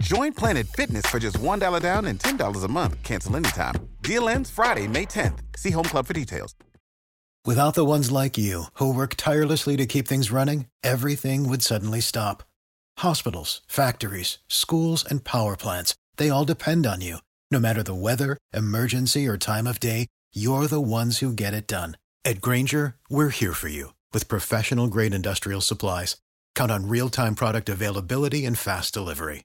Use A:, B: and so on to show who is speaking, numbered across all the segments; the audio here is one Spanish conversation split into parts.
A: Join Planet Fitness for just $1 down and $10 a month. Cancel anytime. Deal ends Friday, May 10th. See Home Club for details.
B: Without the ones like you, who work tirelessly to keep things running, everything would suddenly stop. Hospitals, factories, schools, and power plants, they all depend on you. No matter the weather, emergency, or time of day, you're the ones who get it done. At Granger, we're here for you with professional grade industrial supplies. Count on real time product availability and fast delivery.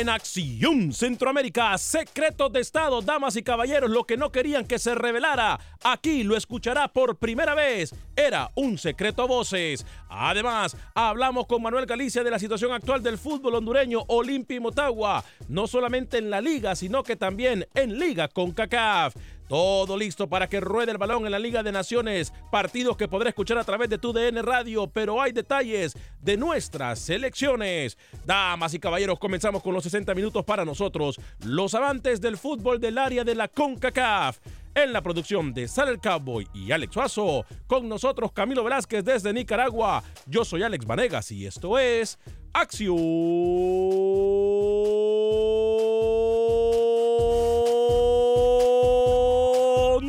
C: En Acción Centroamérica, secretos de Estado, damas y caballeros, lo que no querían que se revelara, aquí lo escuchará por primera vez. Era un secreto a voces. Además, hablamos con Manuel Galicia de la situación actual del fútbol hondureño Olimpia y Motagua, no solamente en la liga, sino que también en Liga con CACAF. Todo listo para que ruede el balón en la Liga de Naciones. Partidos que podré escuchar a través de tu DN Radio, pero hay detalles de nuestras selecciones. Damas y caballeros, comenzamos con los 60 minutos para nosotros, los amantes del fútbol del área de la CONCACAF. En la producción de Sal el Cowboy y Alex Suazo, con nosotros Camilo Velázquez desde Nicaragua. Yo soy Alex Vanegas y esto es Acción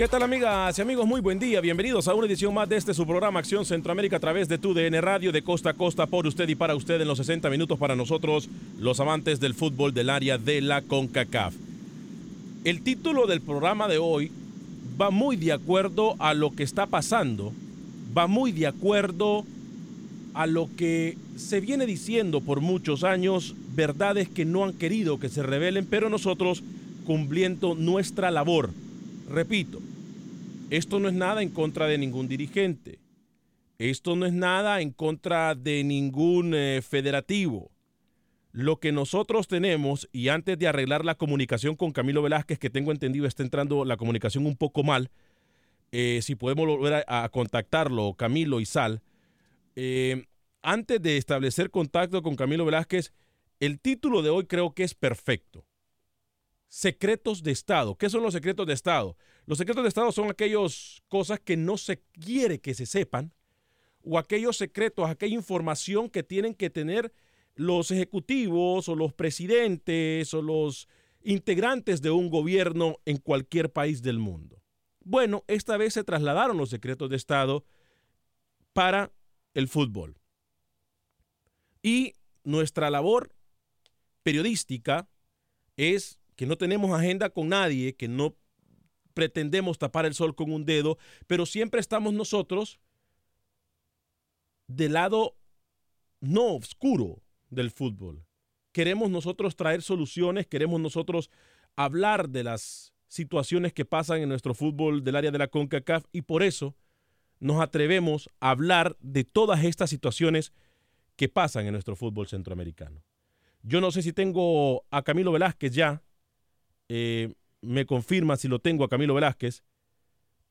C: ¿Qué tal amigas y amigos? Muy buen día. Bienvenidos a una edición más de este su programa Acción Centroamérica a través de tu DN Radio de costa a costa por usted y para usted en los 60 minutos para nosotros, los amantes del fútbol del área de la CONCACAF. El título del programa de hoy va muy de acuerdo a lo que está pasando, va muy de acuerdo a lo que se viene diciendo por muchos años, verdades que no han querido que se revelen, pero nosotros cumpliendo nuestra labor. Repito, esto no es nada en contra de ningún dirigente. Esto no es nada en contra de ningún eh, federativo. Lo que nosotros tenemos, y antes de arreglar la comunicación con Camilo Velázquez, que tengo entendido está entrando la comunicación un poco mal, eh, si podemos volver a, contactarlo, Camilo y Sal, eh, antes de establecer contacto con Camilo Velázquez, el título de hoy creo que es perfecto. Secretos de Estado. ¿Qué son los secretos de Estado? Los secretos de Estado son aquellas cosas que no se quiere que se sepan o aquellos secretos, aquella información que tienen que tener los ejecutivos o los presidentes o los integrantes de un gobierno en cualquier país del mundo. Bueno, esta vez se trasladaron los secretos de Estado para el fútbol. Y nuestra labor periodística es que no tenemos agenda con nadie, que no pretendemos tapar el sol con un dedo, pero siempre estamos nosotros del lado no oscuro del fútbol. Queremos nosotros traer soluciones, queremos nosotros hablar de las situaciones que pasan en nuestro fútbol del área de la CONCACAF y por eso nos atrevemos a hablar de todas estas situaciones que pasan en nuestro fútbol centroamericano. Yo no sé si tengo a Camilo Velázquez ya. Eh, me confirma si lo tengo a Camilo Velázquez.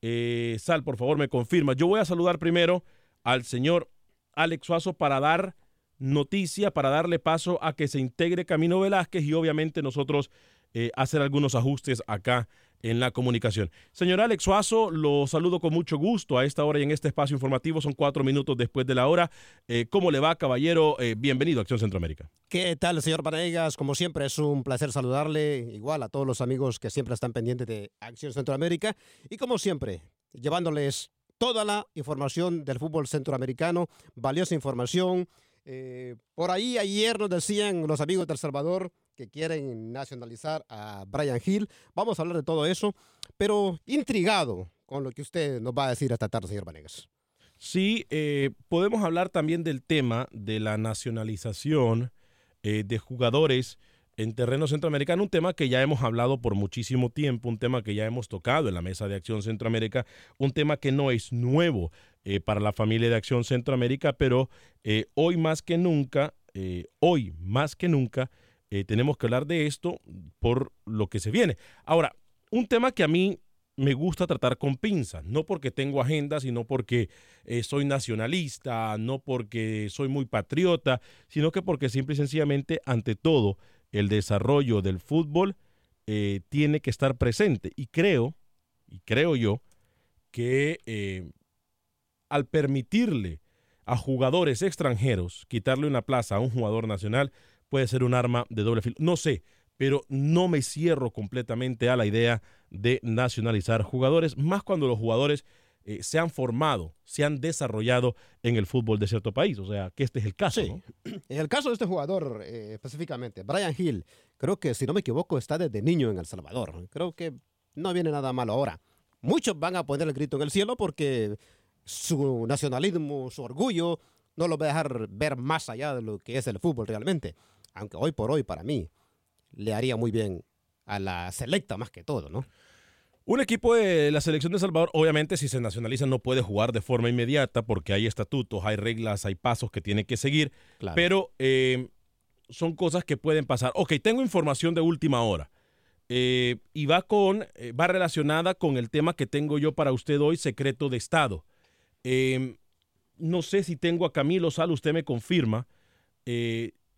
C: Eh, Sal, por favor, me confirma. Yo voy a saludar primero al señor Alex Suazo para dar noticia, para darle paso a que se integre Camilo Velázquez y obviamente nosotros eh, hacer algunos ajustes acá en la comunicación. Señor Alex Suazo, lo saludo con mucho gusto a esta hora y en este espacio informativo. Son cuatro minutos después de la hora. Eh, ¿Cómo le va, caballero? Eh, bienvenido a Acción Centroamérica.
D: ¿Qué tal, señor Panegas? Como siempre, es un placer saludarle, igual a todos los amigos que siempre están pendientes de Acción Centroamérica. Y como siempre, llevándoles toda la información del fútbol centroamericano, valiosa información. Eh, por ahí ayer nos decían los amigos del Salvador que quieren nacionalizar a Brian Hill. Vamos a hablar de todo eso, pero intrigado con lo que usted nos va a decir esta tarde, señor Vanegas.
C: Sí, eh, podemos hablar también del tema de la nacionalización eh, de jugadores en terreno centroamericano, un tema que ya hemos hablado por muchísimo tiempo, un tema que ya hemos tocado en la Mesa de Acción Centroamérica, un tema que no es nuevo eh, para la familia de Acción Centroamérica, pero hoy más que nunca, hoy más que nunca, eh, tenemos que hablar de esto por lo que se viene. Ahora, un tema que a mí me gusta tratar con pinzas, no porque tengo agenda, sino porque eh, soy nacionalista, no porque soy muy patriota, sino que porque simple y sencillamente, ante todo, el desarrollo del fútbol eh, tiene que estar presente. Y creo, y creo yo, que al permitirle a jugadores extranjeros quitarle una plaza a un jugador nacional, puede ser un arma de doble filo. No sé, pero no me cierro completamente a la idea de nacionalizar jugadores, más cuando los jugadores eh, se han formado, se han desarrollado en el fútbol de cierto país. O sea, que este es el caso.
D: Sí. En el caso de este jugador eh, específicamente, Brian Hill, creo que si no me equivoco está desde niño en El Salvador. Creo que no viene nada malo ahora. Muchos van a poner el grito en el cielo porque su nacionalismo, su orgullo, no lo va a dejar ver más allá de lo que es el fútbol realmente aunque hoy por hoy para mí le haría muy bien a la selecta más que todo, ¿no?
C: Un equipo de la selección de Salvador, obviamente, si se nacionaliza, no puede jugar de forma inmediata porque hay estatutos, hay reglas, hay pasos que tiene que seguir. Pero eh, son cosas que pueden pasar. Ok, tengo información de última hora. Eh, y va con, eh, va relacionada con el tema que tengo yo para usted hoy, secreto de Estado. no sé si tengo a Camilo Sal, usted me confirma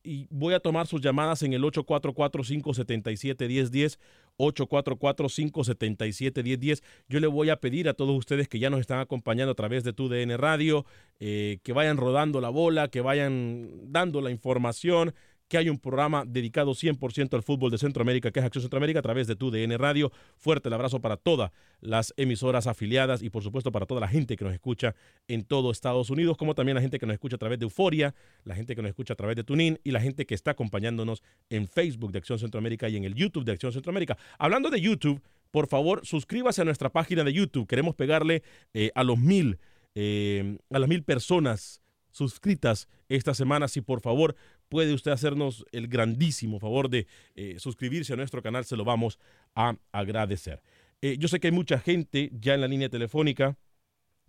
C: y voy a tomar sus llamadas en el 844-577-1010, 844-577-1010. Yo le voy a pedir a todos ustedes que ya nos están acompañando a través de tu DN Radio, eh, que vayan rodando la bola, que vayan dando la información, que hay un programa dedicado 100% al fútbol de Centroamérica, que es Acción Centroamérica, a través de tu DN Radio. Fuerte el abrazo para todas las emisoras afiliadas y, por supuesto, para toda la gente que nos escucha en todo Estados Unidos, como también la gente que nos escucha a través de Euforia, la gente que nos escucha a través de Tunin y la gente que está acompañándonos en Facebook de Acción Centroamérica y en el YouTube de Acción Centroamérica. Hablando de YouTube, por favor, suscríbase a nuestra página de YouTube. Queremos pegarle eh, a los mil, eh, a las mil personas suscritas esta semana. Si por favor puede usted hacernos el grandísimo favor de eh, suscribirse a nuestro canal, se lo vamos a agradecer. Eh, yo sé que hay mucha gente ya en la línea telefónica.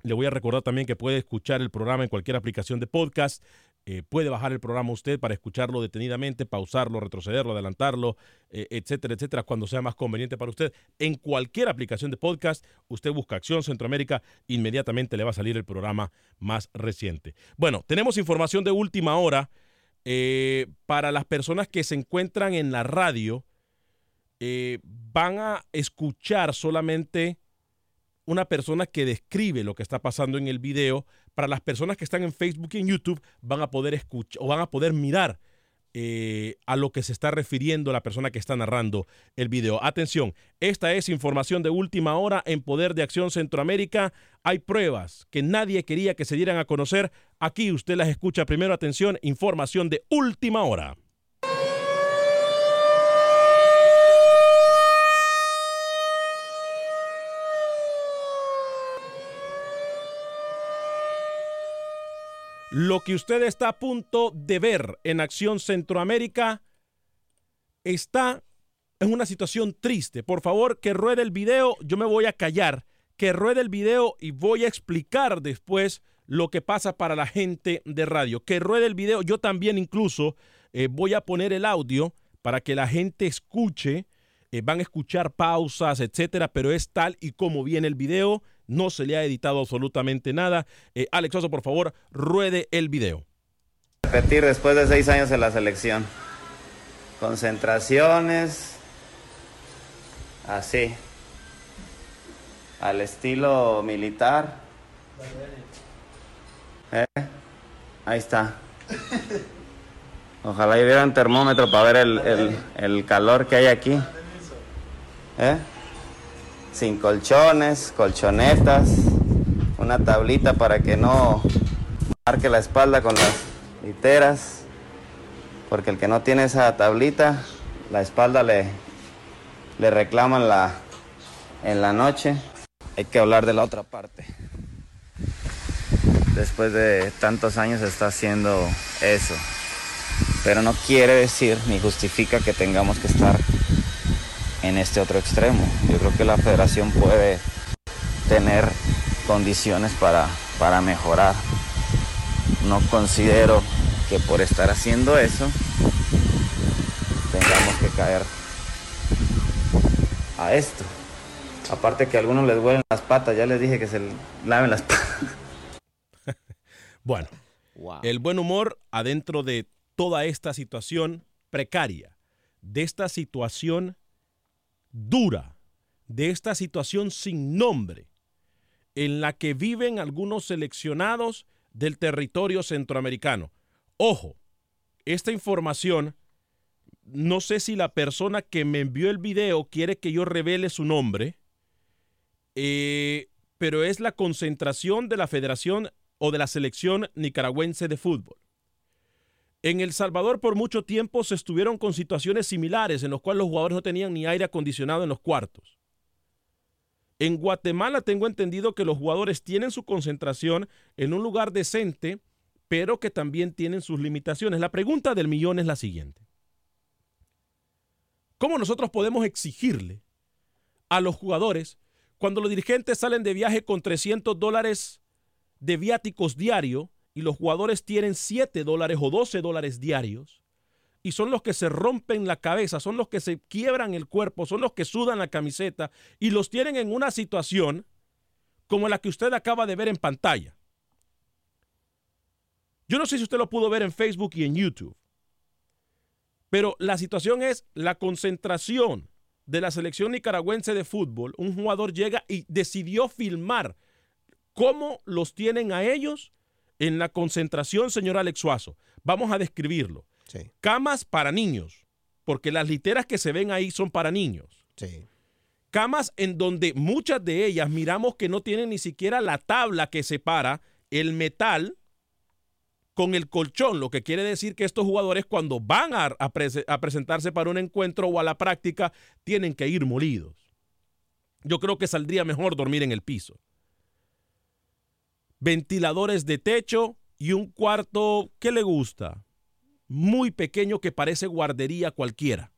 C: Le voy a recordar también que puede escuchar el programa en cualquier aplicación de podcast. Eh, puede bajar el programa usted para escucharlo detenidamente, pausarlo, retrocederlo, adelantarlo, etcétera, etcétera, cuando sea más conveniente para usted. En cualquier aplicación de podcast, usted busca Acción Centroamérica, inmediatamente le va a salir el programa más reciente. Bueno, tenemos información de última hora eh, para las personas que se encuentran en la radio, eh, van a escuchar solamente una persona que describe lo que está pasando en el video. Para las personas que están en Facebook y en YouTube, van a poder escuchar o van a poder mirar eh, a lo que se está refiriendo la persona que está narrando el video. Atención, esta es información de última hora en Poder de Acción Centroamérica. Hay pruebas que nadie quería que se dieran a conocer. Aquí usted las escucha primero. Atención, información de última hora. Lo que usted está a punto de ver en Acción Centroamérica está es una situación triste. Por favor, que ruede el video. Yo me voy a callar. Que ruede el video y voy a explicar después lo que pasa para la gente de radio. Que ruede el video. Yo también incluso eh, voy a poner el audio para que la gente escuche. Eh, van a escuchar pausas, etcétera, pero es tal y como viene el video. No se le ha editado absolutamente nada. Eh, Alex Oso, por favor, ruede el video.
E: Repetir después de seis años en la selección. Concentraciones. Así. Al estilo militar. ¿Eh? Ahí está. Ojalá hubiera un termómetro para ver el, el, el calor que hay aquí. ¿Eh? Sin colchones, colchonetas, una tablita para que no marque la espalda con las literas, porque el que no tiene esa tablita, la espalda le, le reclaman la, en la noche. Hay que hablar de la otra parte. Después de tantos años está haciendo eso. Pero no quiere decir ni justifica que tengamos que estar en este otro extremo. Yo creo que la federación puede tener condiciones para, para mejorar. No considero que por estar haciendo eso tengamos que caer a esto. Aparte que a algunos les huelen las patas, ya les dije que se laven las patas.
C: bueno, el buen humor adentro de toda esta situación precaria, de esta situación dura, de esta situación sin nombre, en la que viven algunos seleccionados del territorio centroamericano. Ojo, esta información, no sé si la persona que me envió el video quiere que yo revele su nombre, eh, pero es la concentración de la Federación o de la Selección Nicaragüense de Fútbol. En El Salvador por mucho tiempo se estuvieron con situaciones similares en los cuales los jugadores no tenían ni aire acondicionado en los cuartos. En Guatemala tengo entendido que los jugadores tienen su concentración en un lugar decente, pero que también tienen sus limitaciones. La pregunta del millón es la siguiente. ¿Cómo nosotros podemos exigirle a los jugadores cuando los dirigentes salen de viaje con 300 dólares de viáticos diario y los jugadores tienen 7 dólares o 12 dólares diarios, y son los que se rompen la cabeza, son los que se quiebran el cuerpo, son los que sudan la camiseta y los tienen en una situación como la que usted acaba de ver en pantalla. Yo no sé si usted lo pudo ver en Facebook y en YouTube, pero la situación es la concentración de la selección nicaragüense de fútbol. Un jugador llega y decidió filmar cómo los tienen a ellos en la concentración, señor Alex Suazo. Vamos a describirlo. Camas para niños, porque las literas que se ven ahí son para niños. Camas en donde muchas de ellas miramos que no tienen ni siquiera la tabla que separa el metal con el colchón, lo que quiere decir que estos jugadores cuando van a, a presentarse para un encuentro o a la práctica tienen que ir molidos. Yo creo que saldría mejor dormir en el piso ventiladores de techo y un cuarto que le gusta, muy pequeño que parece guardería cualquiera.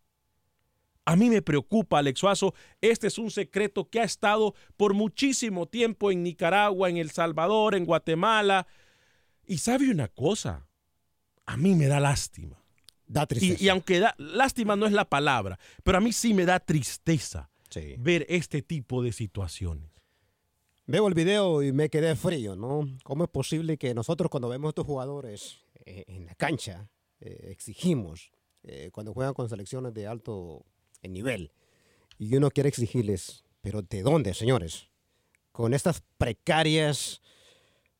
C: A mí me preocupa, Alex Suazo, este es un secreto que ha estado por muchísimo tiempo en Nicaragua, en El Salvador, en Guatemala. Y sabe una cosa, a mí me da lástima.
D: Da tristeza.
C: Y, aunque da, lástima no es la palabra, pero a mí sí me da tristeza ver este tipo de situaciones.
D: Veo el video y me quedé frío, ¿no? ¿Cómo es posible que nosotros cuando vemos a estos jugadores eh, en la cancha eh, exigimos eh, cuando juegan con selecciones de alto nivel y uno quiere exigirles, pero ¿de dónde, señores? Con estas precarias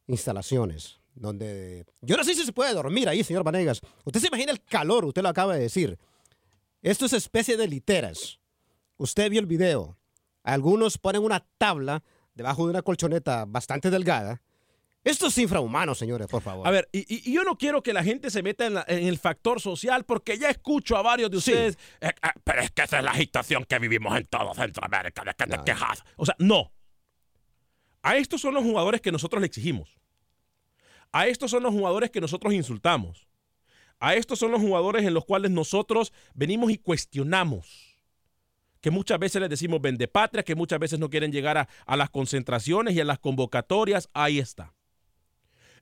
D: instalaciones donde yo no sé si se puede dormir ahí, señor Vanegas. Usted se imagina el calor, usted lo acaba de decir. Esto es especie de literas. Usted vio el video. Algunos ponen una tabla debajo de una colchoneta bastante delgada. Esto es infrahumano, señores, por favor.
C: A ver, y, yo no quiero que la gente se meta en, el factor social porque ya escucho a varios de ustedes, eh, eh, pero es que esa es la agitación que vivimos en todo Centroamérica, de que te quejas. O sea, no. A estos son los jugadores que nosotros le exigimos. A estos son los jugadores que nosotros insultamos. A estos son los jugadores en los cuales nosotros venimos y cuestionamos. Que muchas veces les decimos patria, que muchas veces no quieren llegar a, a las concentraciones y a las convocatorias, ahí está.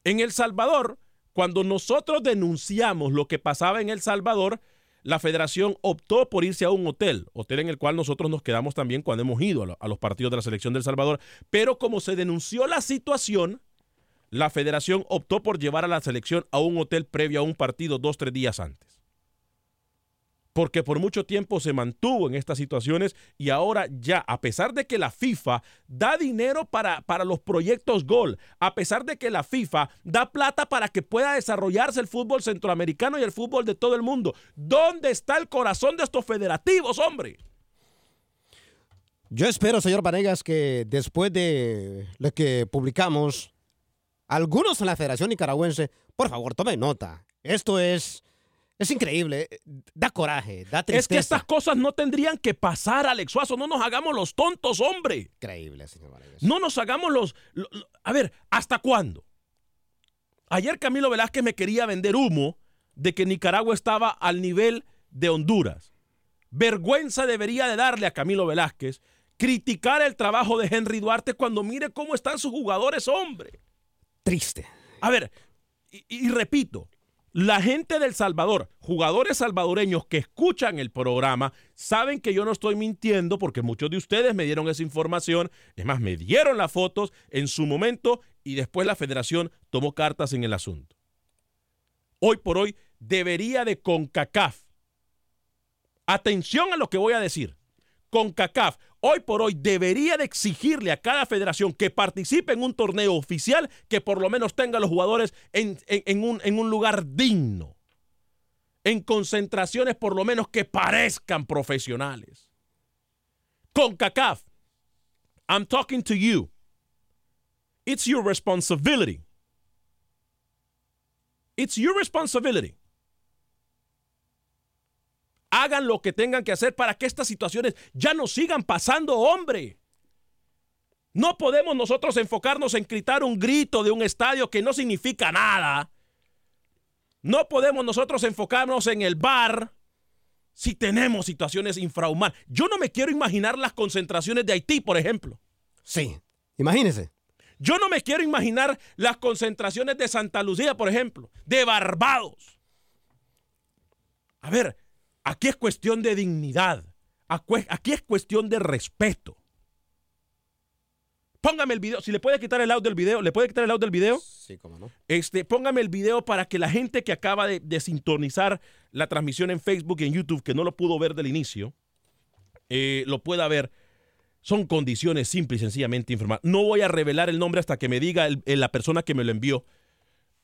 C: En El Salvador, cuando nosotros denunciamos lo que pasaba en El Salvador, la federación optó por irse a un hotel, hotel en el cual nosotros nos quedamos también cuando hemos ido a los partidos de la selección del Salvador, pero como se denunció la situación, la federación optó por llevar a la selección a un hotel previo a un partido dos, tres días antes porque por mucho tiempo se mantuvo en estas situaciones y ahora ya, a pesar de que la FIFA da dinero para, para los proyectos Gol, a pesar de que la FIFA da plata para que pueda desarrollarse el fútbol centroamericano y el fútbol de todo el mundo, ¿dónde está el corazón de estos federativos, hombre?
D: Yo espero, señor Vanegas, que después de lo que publicamos, algunos en la Federación Nicaragüense, por favor, tome nota. Esto es es increíble, eh, da coraje, da tristeza.
C: Es que estas cosas no tendrían que pasar, Alex Suazo. No nos hagamos los tontos, hombre.
D: Increíble, señor Vargas.
C: No nos hagamos los, A ver, ¿hasta cuándo? Ayer Camilo Velázquez me quería vender humo de que Nicaragua estaba al nivel de Honduras. Vergüenza debería de darle a Camilo Velázquez criticar el trabajo de Henry Duarte cuando mire cómo están sus jugadores, hombre.
D: Triste.
C: A ver, y repito, la gente del Salvador, jugadores salvadoreños que escuchan el programa, saben que yo no estoy mintiendo porque muchos de ustedes me dieron esa información. Es más, me dieron las fotos en su momento y después la federación tomó cartas en el asunto. Hoy por hoy debería de CONCACAF. Atención a lo que voy a decir. CONCACAF hoy por hoy debería de exigirle a cada federación que participe en un torneo oficial que por lo menos tenga a los jugadores en, un, en un lugar digno. En concentraciones por lo menos que parezcan profesionales. CONCACAF, I'm talking to you. It's your responsibility. It's your responsibility hagan lo que tengan que hacer para que estas situaciones ya no sigan pasando, hombre. No podemos nosotros enfocarnos en gritar un grito de un estadio que no significa nada. No podemos nosotros enfocarnos en el bar si tenemos situaciones infrahumanas. Yo no me quiero imaginar las concentraciones de Haití, por ejemplo.
D: Sí, imagínese.
C: Yo no me quiero imaginar las concentraciones de Santa Lucía, por ejemplo, de Barbados. A ver, Aquí es cuestión de dignidad. Aquí es cuestión de respeto. Póngame el video. Si le puede quitar el audio del video, ¿le puede quitar el audio del video?
D: Sí, cómo no.
C: Este, póngame el video para que la gente que acaba de, sintonizar la transmisión en Facebook y en YouTube, que no lo pudo ver del inicio, eh, lo pueda ver. Son condiciones simples y sencillamente informar. No voy a revelar el nombre hasta que me diga la persona que me lo envió,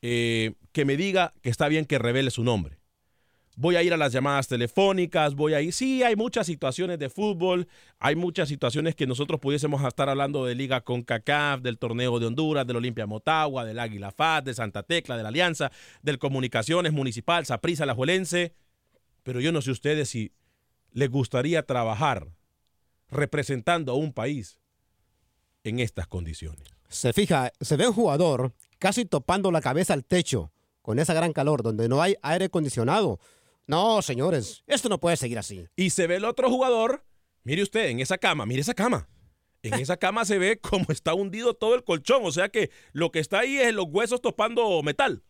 C: eh, que me diga que está bien que revele su nombre voy a ir a las llamadas telefónicas, voy a ir. Sí, hay muchas situaciones de fútbol, hay muchas situaciones que nosotros pudiésemos estar hablando de Liga con CACAF, del torneo de Honduras, del Olimpia Motagua, del Águila FAT, de Santa Tecla, de la Alianza, del Comunicaciones Municipal, Saprisa, La Juelense. Pero yo no sé ustedes si les gustaría trabajar representando a un país en estas condiciones.
D: Se fija, se ve un jugador casi topando la cabeza al techo con esa gran calor, donde no hay aire acondicionado no, señores, esto no puede seguir así.
C: Y se ve el otro jugador, mire usted, en esa cama, mire esa cama. En esa cama se ve como está hundido todo el colchón, o sea que lo que está ahí es los huesos topando metal.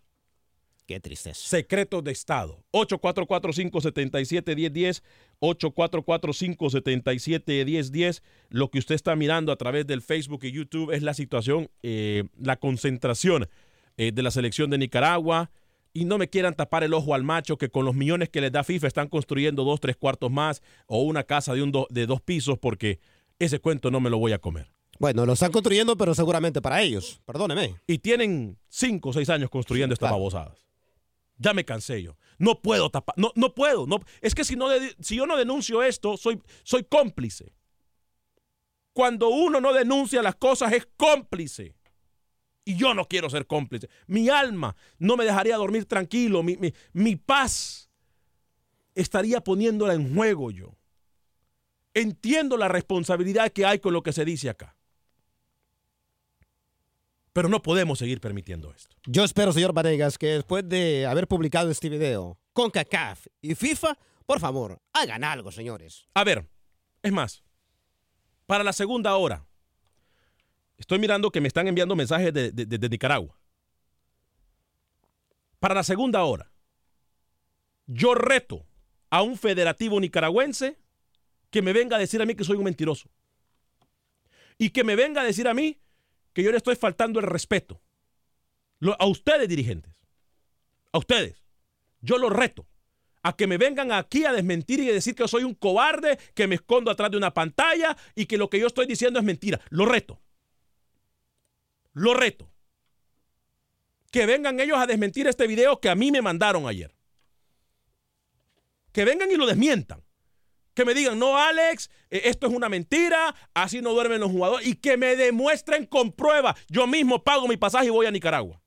D: Qué tristeza.
C: Secretos de Estado. 844-577-1010. 844-577-1010. Lo que usted está mirando a través del Facebook y YouTube es la situación, eh, la concentración eh, de la selección de Nicaragua y no me quieran tapar el ojo al macho que con los millones que les da FIFA están construyendo dos, tres cuartos más o una casa de, un de dos pisos porque ese cuento no me lo voy a comer.
D: Bueno, lo están construyendo, pero seguramente para ellos, perdóneme.
C: Y tienen cinco o seis años construyendo estas babosadas. Ya me cansé yo. No puedo tapar, no, no puedo. No, es que si, no si yo no denuncio esto, soy, soy cómplice. Cuando uno no denuncia las cosas es cómplice. Y yo no quiero ser cómplice. Mi alma no me dejaría dormir tranquilo. Mi, paz estaría poniéndola en juego yo. Entiendo la responsabilidad que hay con lo que se dice acá. Pero no podemos seguir permitiendo esto.
D: Yo espero, señor Vanegas, que después de haber publicado este video con CACAF y FIFA, por favor, hagan algo, señores.
C: A ver, Es más, para la segunda hora, estoy mirando que me están enviando mensajes de, de- de Nicaragua. Para la segunda hora, yo reto a un federativo nicaragüense que me venga a decir a mí que soy un mentiroso. Y que me venga a decir a mí que yo le estoy faltando el respeto. A ustedes, dirigentes. A ustedes. Yo los reto a que me vengan aquí a desmentir y a decir que soy un cobarde, que me escondo atrás de una pantalla y que lo que yo estoy diciendo es mentira. Lo reto. Lo reto. Que vengan ellos a desmentir este video que a mí me mandaron ayer. Que vengan y lo desmientan. Que me digan, no, Alex, eh, esto es una mentira, así no duermen los jugadores. Y que me demuestren con prueba. Yo mismo pago mi pasaje y voy a Nicaragua.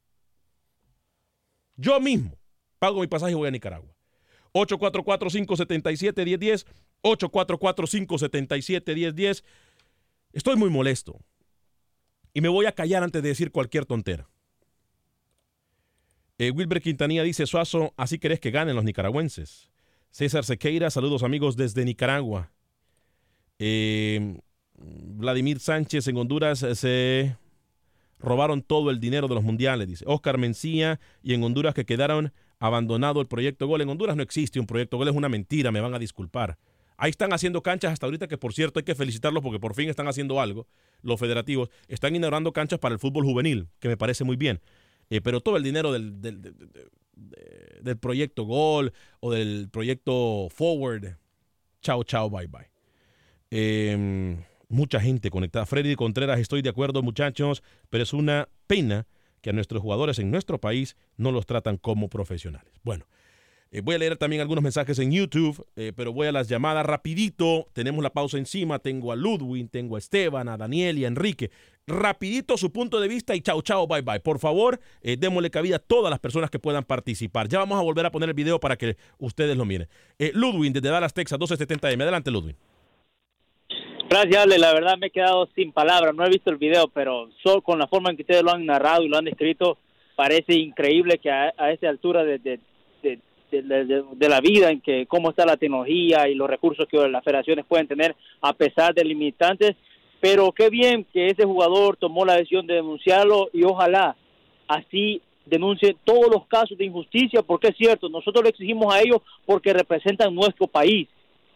C: Yo mismo pago mi pasaje y voy a Nicaragua. 844-577-1010. 844-577-1010. Estoy muy molesto. Y me voy a callar antes de decir cualquier tontera. Eh, Wilber Quintanilla dice, Suazo, así querés que ganen los nicaragüenses. César Sequeira, saludos amigos desde Nicaragua. Eh, Vladimir Sánchez en Honduras eh, se robaron todo el dinero de los mundiales, dice. Oscar Mencía y en Honduras que quedaron abandonado el proyecto Gol. En Honduras no existe un proyecto Gol, es una mentira, me van a disculpar. Ahí están haciendo canchas hasta ahorita, que por cierto hay que felicitarlos porque por fin están haciendo algo. Los federativos están inaugurando canchas para el fútbol juvenil, que me parece muy bien. Eh, pero todo el dinero del, del- del- proyecto Gol o del proyecto Forward, chao, chao, bye, bye. Eh, mucha gente conectada. Freddy Contreras, estoy de acuerdo, muchachos, pero es una pena que a nuestros jugadores en nuestro país no los tratan como profesionales. Bueno, eh, voy a leer también algunos mensajes en YouTube, eh, pero voy a las llamadas rapidito. Tenemos la pausa encima. Tengo a Ludwig, tengo a Esteban, a Daniel y a Enrique. Rapidito su punto de vista y chao, chao, bye, bye. Por favor, eh, démosle cabida a todas las personas que puedan participar. Ya vamos a volver a poner el video para que ustedes lo miren. Ludwig, desde Dallas, Texas, 1270M. Adelante, Ludwig.
F: Gracias, Ale. La verdad me he quedado sin palabras. No he visto el video, pero solo con la forma en que ustedes lo han narrado y lo han descrito, parece increíble que a, a esa altura de, de, de, de- de- de la vida, en que cómo está la tecnología y los recursos que las federaciones pueden tener a pesar de limitantes. Pero qué bien que ese jugador tomó la decisión de denunciarlo y ojalá así denuncie todos los casos de injusticia, porque es cierto, nosotros le exigimos a ellos porque representan nuestro país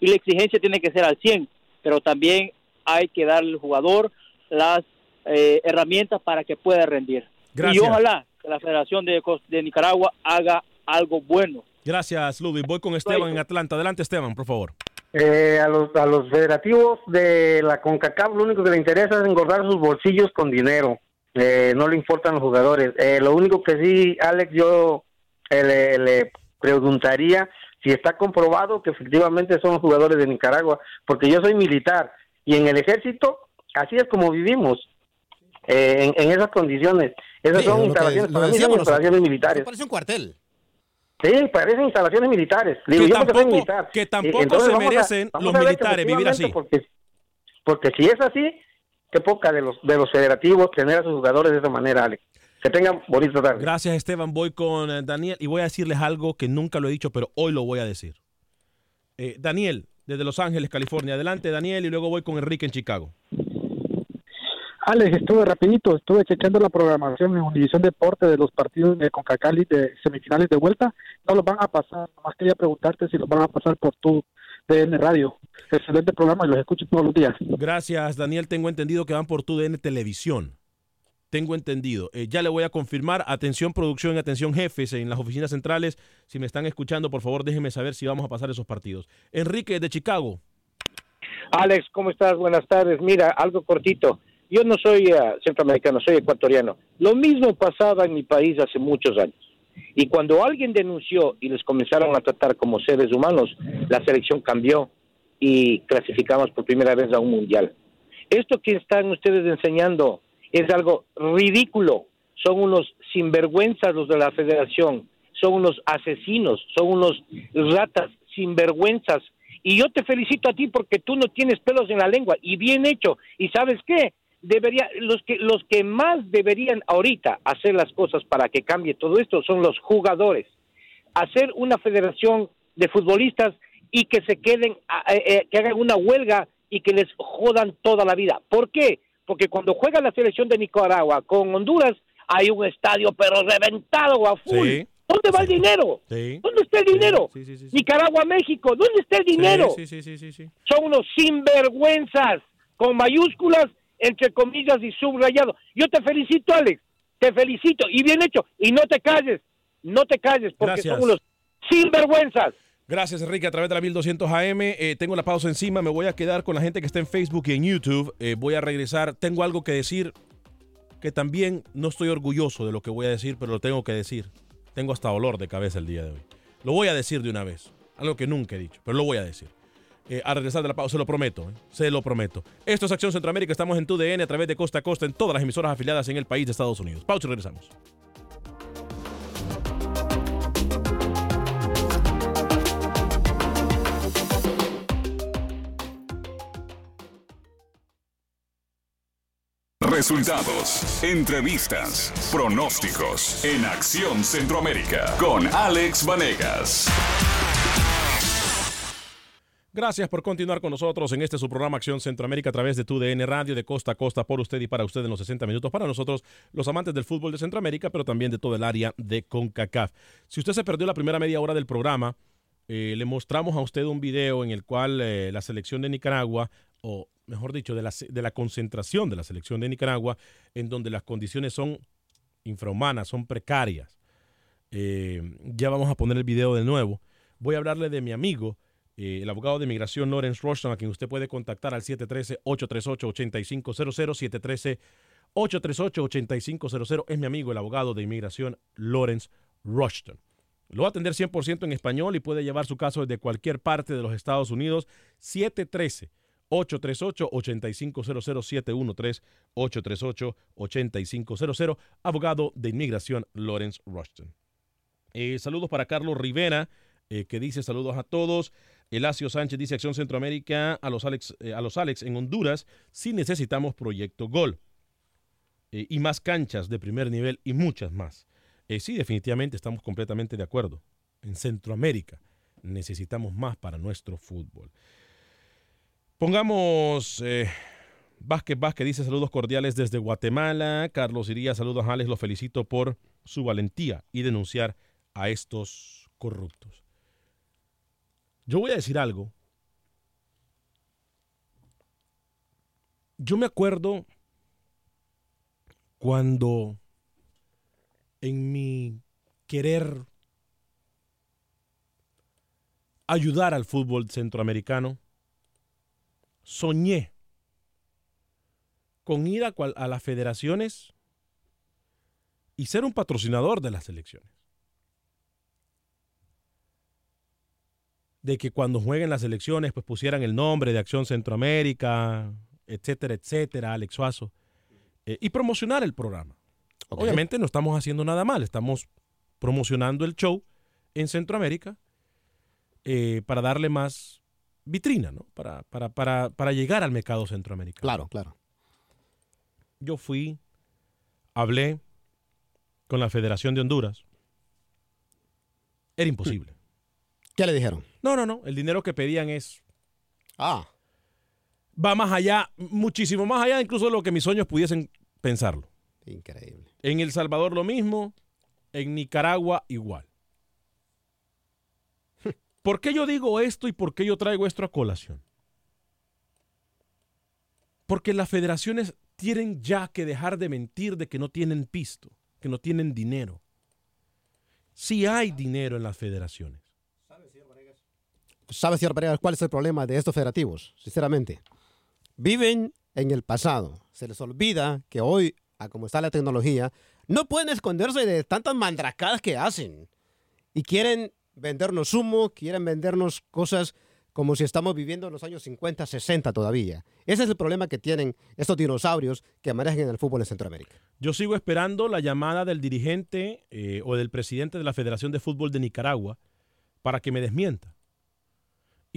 F: y la exigencia tiene que ser al 100, pero también hay que darle al jugador las eh, herramientas para que pueda rendir.
C: Gracias.
F: Y ojalá que la Federación de, de Nicaragua haga algo bueno.
C: Gracias, Ludwig. Voy con Esteban en Atlanta. Adelante, Esteban, por favor.
G: Eh, a, los, a los federativos de la CONCACAF lo único que le interesa es engordar sus bolsillos con dinero. Eh, no le importan los jugadores. Eh, lo único que sí, Alex, yo eh, le, le preguntaría si está comprobado que efectivamente son los jugadores de Nicaragua, porque yo soy militar y en el ejército así es como vivimos, eh, en, en esas condiciones. Esas
D: Sí,
G: son
D: que-
G: instalaciones, para mí son instalaciones militares.
D: Parece un cuartel.
G: Sí, parecen instalaciones militares. Digo,
C: Que
G: yo
C: tampoco-
G: militar.
C: que tampoco
G: entonces
C: se
G: a-
C: merecen los militares vivir así.
G: Porque, porque si es así, qué poca de los de los federativos tener a sus jugadores de esa manera, Alex. Que tengan bonito tarde.
C: Gracias, Esteban. Voy con eh, Daniel y voy a decirles algo que nunca lo he dicho, pero hoy lo voy a decir. Eh, Daniel, desde Los Ángeles, California. Adelante, Daniel, y luego voy con Enrique en Chicago.
H: Alex, estuve rapidito, estuve checando la programación en Univisión Deporte de los partidos de Concacali de semifinales de vuelta. No los van a pasar, nomás quería preguntarte si los van a pasar por tu DN Radio. Excelente programa y los escucho todos los días.
C: Gracias, Daniel. Tengo entendido que van por tu DN Televisión. Tengo entendido. Eh, ya le voy a confirmar. Atención producción y atención jefes en las oficinas centrales. Si me están escuchando, por favor, déjenme saber si vamos a pasar esos partidos. Enrique de Chicago.
I: Alex, ¿cómo estás? Buenas tardes. Mira, algo cortito. Yo no soy eh, centroamericano, soy ecuatoriano. Lo mismo pasaba en mi país hace muchos años. Y cuando alguien denunció y les comenzaron a tratar como seres humanos, la selección cambió y clasificamos por primera vez a un mundial. Esto que están ustedes enseñando es algo ridículo. Son unos sinvergüenzas los de la federación, son unos asesinos, son unos ratas sinvergüenzas. Y yo te felicito a ti porque tú no tienes pelos en la lengua y bien hecho. ¿Y sabes qué? Debería, los que los que más deberían ahorita hacer las cosas para que cambie todo esto son los jugadores. Hacer una federación de futbolistas y que se queden, a- eh, eh, que hagan una huelga y que les jodan toda la vida. ¿Por qué? Porque cuando juega la selección de Nicaragua con Honduras, hay un estadio pero reventado a full.
C: Sí.
I: ¿Dónde va el dinero?
C: Sí.
I: ¿Dónde está el dinero? Nicaragua, México, ¿dónde está el dinero? Son unos sinvergüenzas, con mayúsculas, entre comillas y subrayado. Yo te felicito, Alex, te felicito, y bien hecho, y no te calles, no te calles, porque
C: Gracias.
I: son unos sinvergüenzas.
C: Gracias, Enrique, a través de la 1200 AM. Eh, tengo la pausa encima. Me voy a quedar con la gente que está en Facebook y en YouTube. Eh, voy a regresar. Tengo algo que decir que también no estoy orgulloso de lo que voy a decir, pero lo tengo que decir. Tengo hasta olor de cabeza el día de hoy. Lo voy a decir de una vez. Algo que nunca he dicho, pero lo voy a decir. Eh, a regresar de la pausa, se lo prometo, eh, se lo prometo. Esto es Acción Centroamérica, estamos en TUDN a través de costa a costa en todas las emisoras afiliadas en el país de Estados Unidos. Pausa y regresamos.
J: Resultados, entrevistas, pronósticos en Acción Centroamérica con Alex Vanegas.
C: Gracias por continuar con nosotros en este su programa Acción Centroamérica a través de tu DN Radio de costa a costa por usted y para usted en los 60 minutos para nosotros, los amantes del fútbol de Centroamérica, pero también de todo el área de CONCACAF. Si usted se perdió la primera media hora del programa, eh, le mostramos a usted un video en el cual eh, la selección de Nicaragua, o mejor dicho, de la, de la concentración de la selección de Nicaragua, en donde las condiciones son infrahumanas, son precarias. Eh, ya vamos a poner el video de nuevo. Voy a hablarle de mi amigo, eh, el abogado de inmigración Lawrence Rushton, a quien usted puede contactar al 713-838-8500, 713-838-8500. Es mi amigo, el abogado de inmigración Lawrence Rushton. Lo va a atender 100% en español y puede llevar su caso desde cualquier parte de los Estados Unidos. 713 838-8500, 713-838-8500, abogado de inmigración Lawrence Rushton. Eh, saludos para Carlos Rivera, eh, que dice saludos a todos. Elacio Sánchez dice Acción Centroamérica a los Alex, eh, a los Alex en Honduras si necesitamos proyecto Gol. Eh, y más canchas de primer nivel y muchas más. Eh, sí, definitivamente estamos completamente de acuerdo. En Centroamérica necesitamos más para nuestro fútbol. Pongamos Vázquez Vázquez dice saludos cordiales desde Guatemala. Carlos Iría, saludos a Alex, lo felicito por su valentía y denunciar a estos corruptos. Yo voy a decir algo. Yo me acuerdo cuando en mi querer ayudar al fútbol centroamericano, soñé con ir a, las federaciones y ser un patrocinador de las selecciones. De que cuando jueguen las elecciones, pues pusieran el nombre de Acción Centroamérica, etcétera, etcétera, Alex Suazo, eh, y promocionar el programa. Obviamente no estamos haciendo nada mal, estamos promocionando el show en Centroamérica eh, para darle más vitrina, ¿no? Para, para, para, para llegar al mercado centroamericano.
D: Claro, claro.
C: Yo fui, hablé con la Federación de Honduras. Era imposible.
D: ¿Qué le dijeron?
C: No, no, no. El dinero que pedían es.
D: Ah.
C: Va más allá, muchísimo más allá incluso de lo que mis sueños pudiesen pensarlo.
D: Increíble.
C: En El Salvador lo mismo, en Nicaragua igual. ¿Por qué yo digo esto y por qué yo traigo esto a colación? Porque las federaciones tienen ya que dejar de mentir de que no tienen pisto, que no tienen dinero. Sí hay dinero en las federaciones.
D: ¿Sabe, señor Pereira, cuál es el problema de estos federativos? Sinceramente, viven en el pasado. Se les olvida que hoy, a como está la tecnología, no pueden esconderse de tantas mandracadas que hacen. Y quieren vendernos humo, quieren vendernos cosas como si estamos viviendo en los años 50, 60 todavía. Ese es el problema que tienen estos dinosaurios que manejan en el fútbol en Centroamérica.
C: Yo sigo esperando la llamada del dirigente eh, o del presidente de la Federación de Fútbol de Nicaragua para que me desmienta.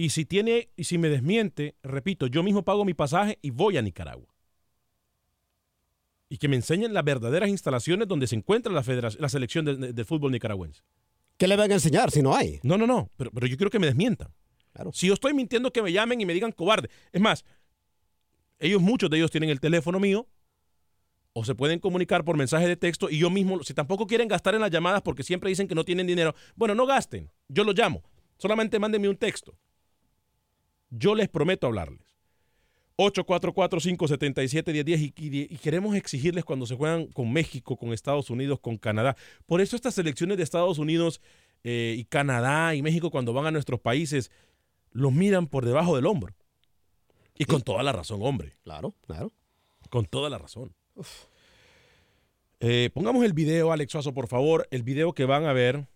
C: Y si tiene, y si me desmiente, repito, yo mismo pago mi pasaje y voy a Nicaragua. Y que me enseñen las verdaderas instalaciones donde se encuentra la, la selección de, de- de fútbol nicaragüense.
D: ¿Qué le van a enseñar si no hay?
C: No, no, no, pero, pero yo quiero que me desmientan. Si yo estoy mintiendo, que me llamen y me digan cobarde. Es más, ellos, muchos de ellos tienen el teléfono mío, o se pueden comunicar por mensaje de texto y yo mismo, si tampoco quieren gastar en las llamadas porque siempre dicen que no tienen dinero, bueno, no gasten, yo los llamo, solamente mándenme un texto. Yo les prometo hablarles. 844-577-1010 y, y, queremos exigirles cuando se juegan con México, con Estados Unidos, con Canadá. Por eso estas selecciones de Estados Unidos eh, y Canadá y México cuando van a nuestros países los miran por debajo del hombro. Y con toda la razón, hombre.
D: Claro, claro.
C: Con toda la razón. Eh, pongamos el video, Alex Suazo, por favor. El video que van a ver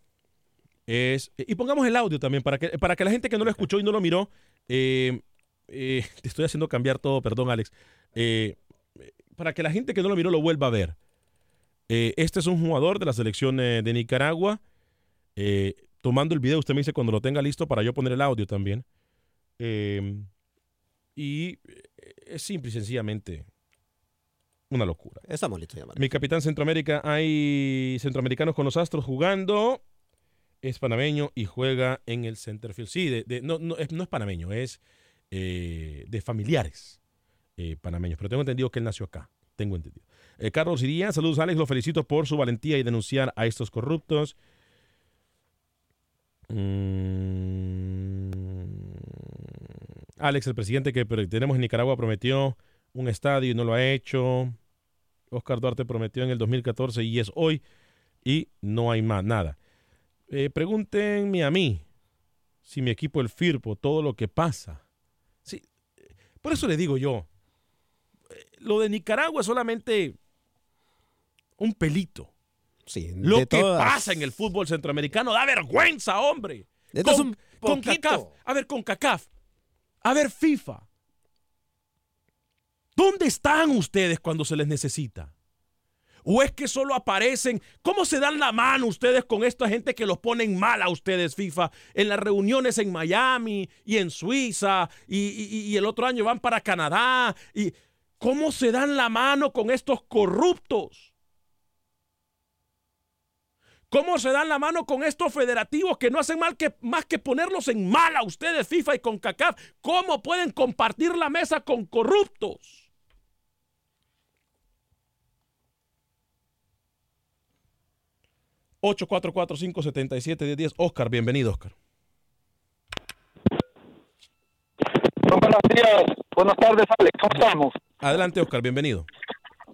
C: es... Y pongamos el audio también para que, para que la gente que no lo escuchó y no lo miró... Eh, eh, te estoy haciendo cambiar todo, perdón Alex, eh, para que la gente que no lo miró lo vuelva a ver. Este es un jugador de la selección de Nicaragua. tomando el video, usted me dice cuando lo tenga listo para yo poner el audio también. y es simple y sencillamente una locura.
D: Estamos listos,
C: Mi capitán Centroamérica, hay centroamericanos con los Astros jugando. Es panameño y juega en el centerfield. Sí, no, no, es, panameño, es eh, de familiares eh, panameños, pero tengo entendido que él nació acá. Tengo entendido. Eh, Carlos Iría, saludos Alex, lo felicito por su valentía y denunciar a estos corruptos. Mm. Alex, el presidente que tenemos en Nicaragua prometió un estadio y no lo ha hecho. Oscar Duarte prometió en el 2014 y es hoy y no hay más nada. Pregúntenme a mí si mi equipo el FIRPO, todo lo que pasa por eso le digo yo, lo de Nicaragua es solamente un pelito.
D: Sí,
C: lo que pasa en el fútbol centroamericano da vergüenza, hombre. Con, con CACAF. A ver, con CACAF. A ver, FIFA. ¿Dónde están ustedes cuando se les necesita? ¿O es que solo aparecen? ¿Cómo se dan la mano ustedes con esta gente que los ponen mal a ustedes, FIFA? En las reuniones en Miami y en Suiza y, el otro año van para Canadá. Y ¿Cómo se dan la mano con estos corruptos? ¿Cómo se dan la mano con estos federativos que no hacen mal que, más que ponerlos en mal a ustedes, FIFA y con CACAF? ¿Cómo pueden compartir la mesa con corruptos? 844-577-1010. Oscar, bienvenido, Oscar.
K: Buenos días, buenas tardes, Alex. ¿Cómo estamos?
C: Adelante, Oscar, bienvenido.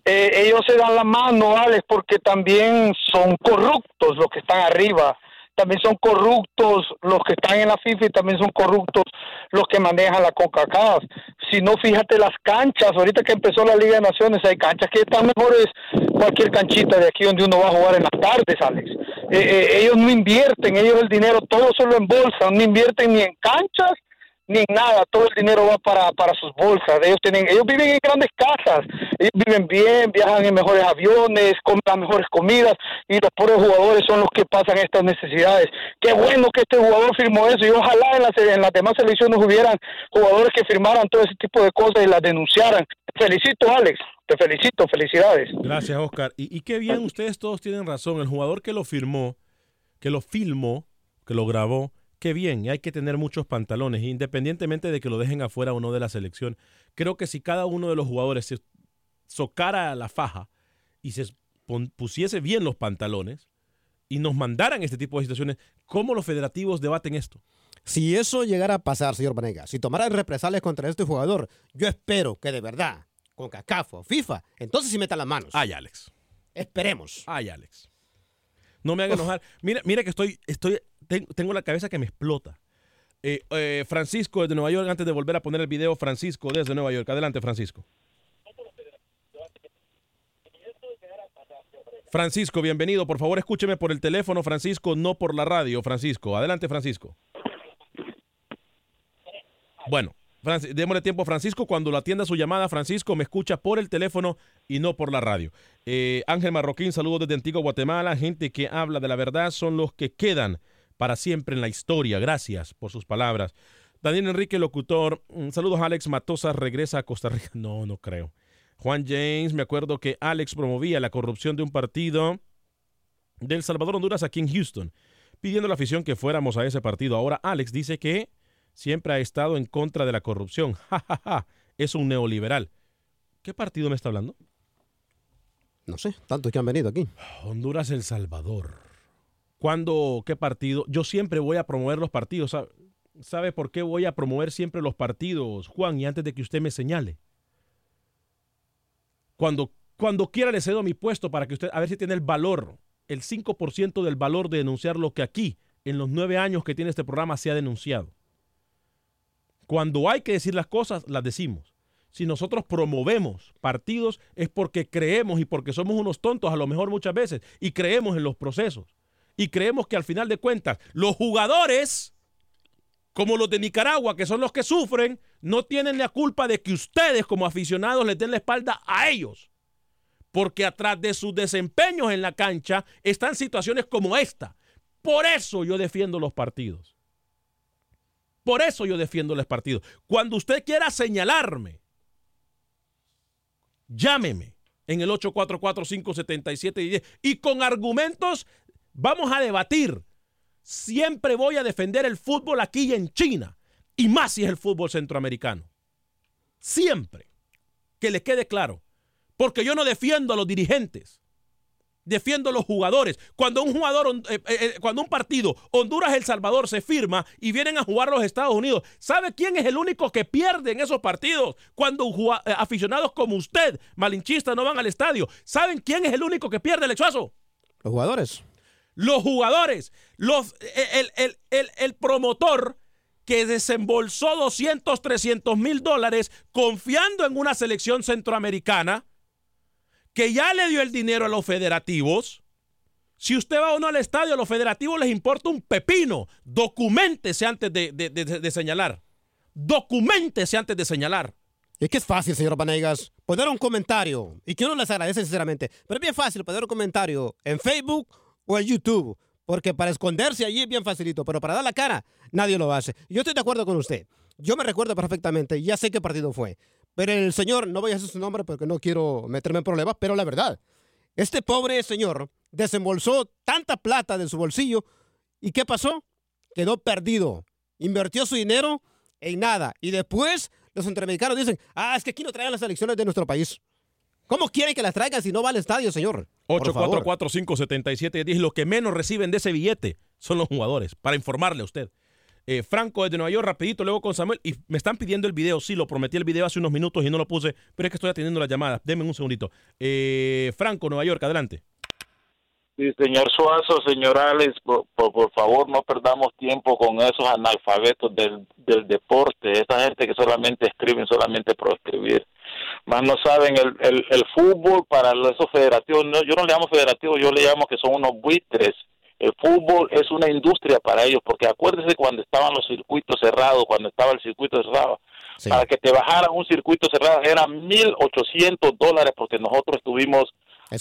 K: Eh, ellos se dan la mano, Alex, porque también son corruptos los que están arriba también son corruptos los que están en la FIFA y también son corruptos los que manejan la CONCACAF. Si no, fíjate las canchas, ahorita que empezó la Liga de Naciones hay canchas que están mejores cualquier canchita de aquí donde uno va a jugar en las tardes, Alex. Eh, eh, ellos no invierten, ellos el dinero todo solo en bolsa, no invierten ni en canchas ni nada, todo el dinero va para, para sus bolsas. Ellos tienen, ellos viven en grandes casas, ellos viven bien, viajan en mejores aviones, comen las mejores comidas y los pobres jugadores son los que pasan estas necesidades. Qué bueno que este jugador firmó eso y ojalá en las, en las demás selecciones hubieran jugadores que firmaran todo ese tipo de cosas y las denunciaran. felicito, Alex. Te felicito, felicidades.
C: Gracias, Oscar. Y, y qué bien, ustedes todos tienen razón. El jugador que lo firmó, que lo filmó, que lo grabó, qué bien, y hay que tener muchos pantalones, independientemente de que lo dejen afuera o no de la selección. Creo que si cada uno de los jugadores se socara la faja y se pusiese bien los pantalones y nos mandaran este tipo de situaciones, ¿cómo los federativos debaten esto?
D: Si eso llegara a pasar, señor Banega, si tomaran represalias contra este jugador, yo espero que de verdad, con CACAF o FIFA, entonces sí metan las manos.
C: Ay, Alex.
D: Esperemos.
C: Ay, Alex. No me haga enojar. Mira, mira que estoy, estoy tengo la cabeza que me explota. Eh, eh, Francisco desde Nueva York, antes de volver a poner el video, Francisco desde Nueva York. Adelante, Francisco. Francisco, bienvenido. Por favor, escúcheme por el teléfono, Francisco, no por la radio, Francisco. Adelante, Francisco. Bueno, démosle tiempo a Francisco. Cuando lo atienda su llamada, Francisco me escucha por el teléfono y no por la radio. Eh, Ángel Marroquín, saludos desde Antigua Guatemala. Gente que habla de la verdad son los que quedan para siempre en la historia. Gracias por sus palabras. Daniel Enrique, locutor. Mm, saludos, Alex Matosa regresa a Costa Rica. No, no creo. Juan James, me acuerdo que Alex promovía la corrupción de un partido del Salvador Honduras aquí en Houston, pidiendo a la afición que fuéramos a ese partido. Ahora Alex dice que siempre ha estado en contra de la corrupción. Ja, ja, ja. Es un neoliberal. ¿Qué partido me está hablando?
D: No sé, tantos que han venido aquí.
C: Honduras, El Salvador. ¿Cuándo, qué partido? Yo siempre voy a promover los partidos. ¿Sabe, ¿Sabe por qué voy a promover siempre los partidos, Juan? Y antes de que usted me señale. Cuando, cuando quiera le cedo mi puesto para que usted, a ver si tiene el valor, el 5% del valor de denunciar lo que aquí, en los nueve años que tiene este programa, se ha denunciado. Cuando hay que decir las cosas, las decimos. Si nosotros promovemos partidos es porque creemos y porque somos unos tontos a lo mejor muchas veces y creemos en los procesos. Y creemos que al final de cuentas los jugadores, como los de Nicaragua, que son los que sufren, no tienen la culpa de que ustedes como aficionados les den la espalda a ellos. Porque atrás de sus desempeños en la cancha están situaciones como esta. Por eso yo defiendo los partidos. Por eso yo defiendo los partidos. Cuando usted quiera señalarme, llámeme en el 844-577-10 y con argumentos vamos a debatir. Siempre voy a defender el fútbol aquí y en China, y más si es el fútbol centroamericano. Siempre. Que le quede claro. Porque yo no defiendo a los dirigentes. Defiendo a los jugadores. Cuando un jugador, eh, eh, eh, cuando un partido Honduras-El Salvador se firma y vienen a jugar los Estados Unidos, ¿sabe quién es el único que pierde en esos partidos? Cuando aficionados como usted, malinchistas, no van al estadio. ¿Saben quién es el único que pierde el hechazo?
D: Los jugadores.
C: Los jugadores. El, promotor que desembolsó 200, 300 mil dólares confiando en una selección centroamericana que ya le dio el dinero a los federativos. Si usted va o no al estadio, a los federativos les importa un pepino. Documentese antes de señalar. Documentese antes de señalar.
D: Es que es fácil, señor Vanegas, poner un comentario. Y que uno les agradece sinceramente. Pero es bien fácil poner un comentario en Facebook o en YouTube. Porque para esconderse allí es bien facilito. Pero para dar la cara, nadie lo hace. Yo estoy de acuerdo con usted. Yo me recuerdo perfectamente. Ya sé qué partido fue. Pero el señor, no voy a decir su nombre porque no quiero meterme en problemas, pero la verdad, este pobre señor desembolsó tanta plata de su bolsillo y ¿qué pasó? Quedó perdido. Invirtió su dinero en nada. Y después los centroamericanos dicen, ah, es que aquí no traen las elecciones de nuestro país. ¿Cómo quieren que las traigan si no va al estadio, señor?
C: 844-577-10. Lo que menos reciben de ese billete son los jugadores, para informarle a usted. Eh, Franco desde Nueva York, rapidito, luego con Samuel. Y me están pidiendo el video. Sí, lo prometí el video hace unos minutos y no lo puse, pero es que estoy atendiendo las llamadas. Denme un segundito. Eh, Franco, Nueva York, adelante.
L: Sí, señor Suazo, señor Alex, por, por, por, favor no perdamos tiempo con esos analfabetos del, del deporte, esa gente que solamente escriben solamente por escribir. Más no saben el, el, el fútbol para esos federativos, no, yo no le llamo federativo, yo le llamo que son unos buitres el fútbol es una industria para ellos, porque acuérdese cuando estaban los circuitos cerrados, cuando estaba el circuito cerrado, sí. para que te bajaran un circuito cerrado eran 1.800 dólares, porque nosotros estuvimos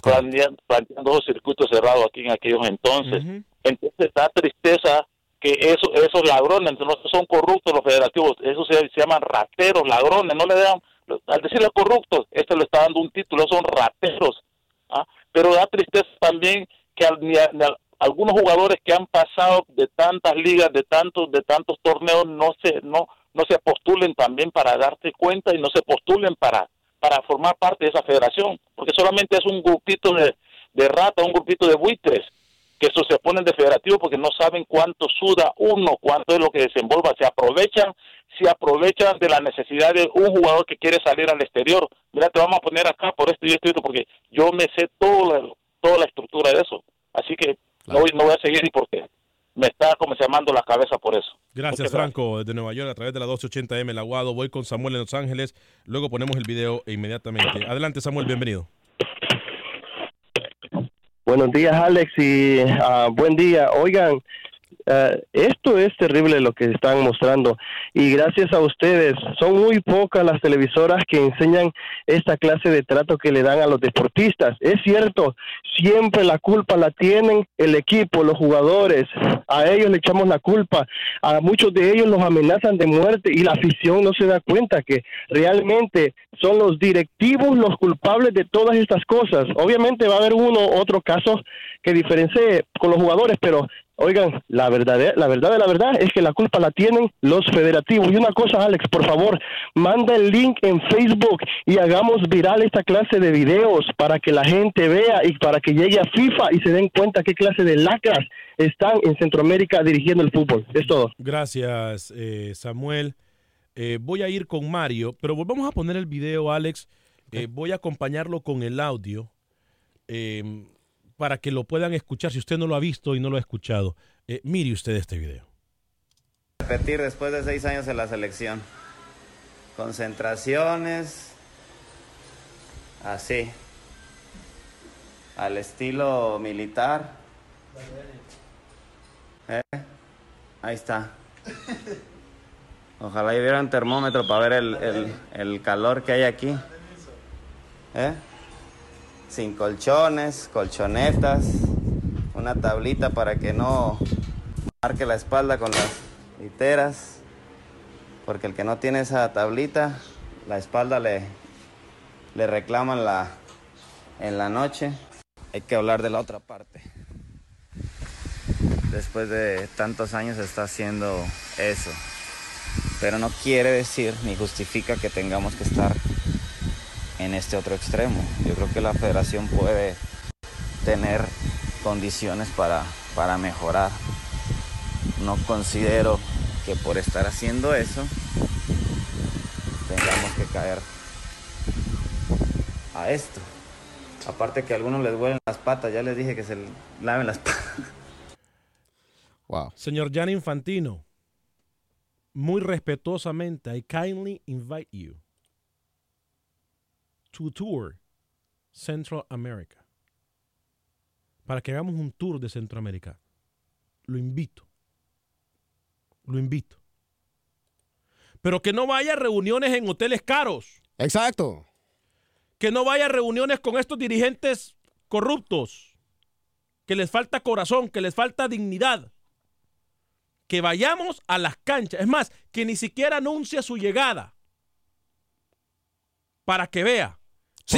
L: planteando, planteando dos circuitos cerrados aquí en aquellos entonces. Uh -huh. Entonces da tristeza que eso, esos ladrones, no son corruptos los federativos, esos se, se llaman rateros, ladrones, no le dan, al decirle corruptos, este le está dando un título, son rateros. ¿ah? Pero da tristeza también que al, al algunos jugadores que han pasado de tantas ligas, de tantos, de tantos torneos, no se, no, no se postulen también para darte cuenta y no se postulen para, para formar parte de esa federación, porque solamente es un grupito de, de rata, un grupito de buitres, que eso se ponen de federativo porque no saben cuánto suda uno, cuánto es lo que desenvolva, se aprovechan, se aprovechan de la necesidad de un jugador que quiere salir al exterior. Mira, te vamos a poner acá por esto y esto, y esto porque yo me sé toda la, toda la estructura de eso. Así que Claro. No, no, voy a seguir y porque me está como se llamando la cabeza por eso.
C: Gracias, Muchas Franco, gracias. desde Nueva York, a través de la 1280M El Aguado. Voy con Samuel en Los Ángeles. Luego ponemos el video inmediatamente. Adelante, Samuel, bienvenido.
M: Buenos días, Alex, y uh, buen día. Oigan, Uh, esto es terrible lo que están mostrando y gracias a ustedes son muy pocas las televisoras que enseñan esta clase de trato que le dan a los deportistas. Es cierto, siempre la culpa la tienen el equipo, los jugadores, a ellos le echamos la culpa, a muchos de ellos los amenazan de muerte y la afición no se da cuenta que realmente son los directivos los culpables de todas estas cosas. Obviamente va a haber uno otro caso que diferencie con los jugadores, pero Oigan, la verdad, la verdad de la verdad es que la culpa la tienen los federativos. Y una cosa, Alex, por favor, manda el link en Facebook y hagamos viral esta clase de videos para que la gente vea y para que llegue a FIFA y se den cuenta qué clase de lacras están en Centroamérica dirigiendo el fútbol. Es todo.
C: Gracias, eh, Samuel. Eh, voy a ir con Mario, pero volvamos a poner el video, Alex. Eh, voy a acompañarlo con el audio. Para que lo puedan escuchar si usted no lo ha visto y no lo ha escuchado. Eh, mire usted este video.
E: Repetir después de seis años en la selección. Concentraciones. Así. Al estilo militar. ¿Eh? Ahí está. Ojalá hubiera un termómetro para ver el, el, el calor que hay aquí. ¿Eh? Sin colchones, colchonetas, una tablita para que no marque la espalda con las literas, porque el que no tiene esa tablita, la espalda le, le reclaman la, en la noche. Hay que hablar de la otra parte. Después de tantos años está haciendo eso. Pero no quiere decir ni justifica que tengamos que estar en este otro extremo. Yo creo que la federación puede tener condiciones para, para mejorar. No considero que por estar haciendo eso tengamos que caer a esto. Aparte que a algunos les duelen las patas, ya les dije que se laven las patas.
C: Wow. Señor Jan Infantino, muy respetuosamente, I kindly invite you to tour Central America. Para que hagamos un tour de Centroamérica. Lo invito. Lo invito. Pero que no vaya a reuniones en hoteles caros.
D: Exacto.
C: Que no vaya a reuniones con estos dirigentes corruptos. Que les falta corazón, que les falta dignidad. Que vayamos a las canchas. Es más, que ni siquiera anuncia su llegada. Para que vea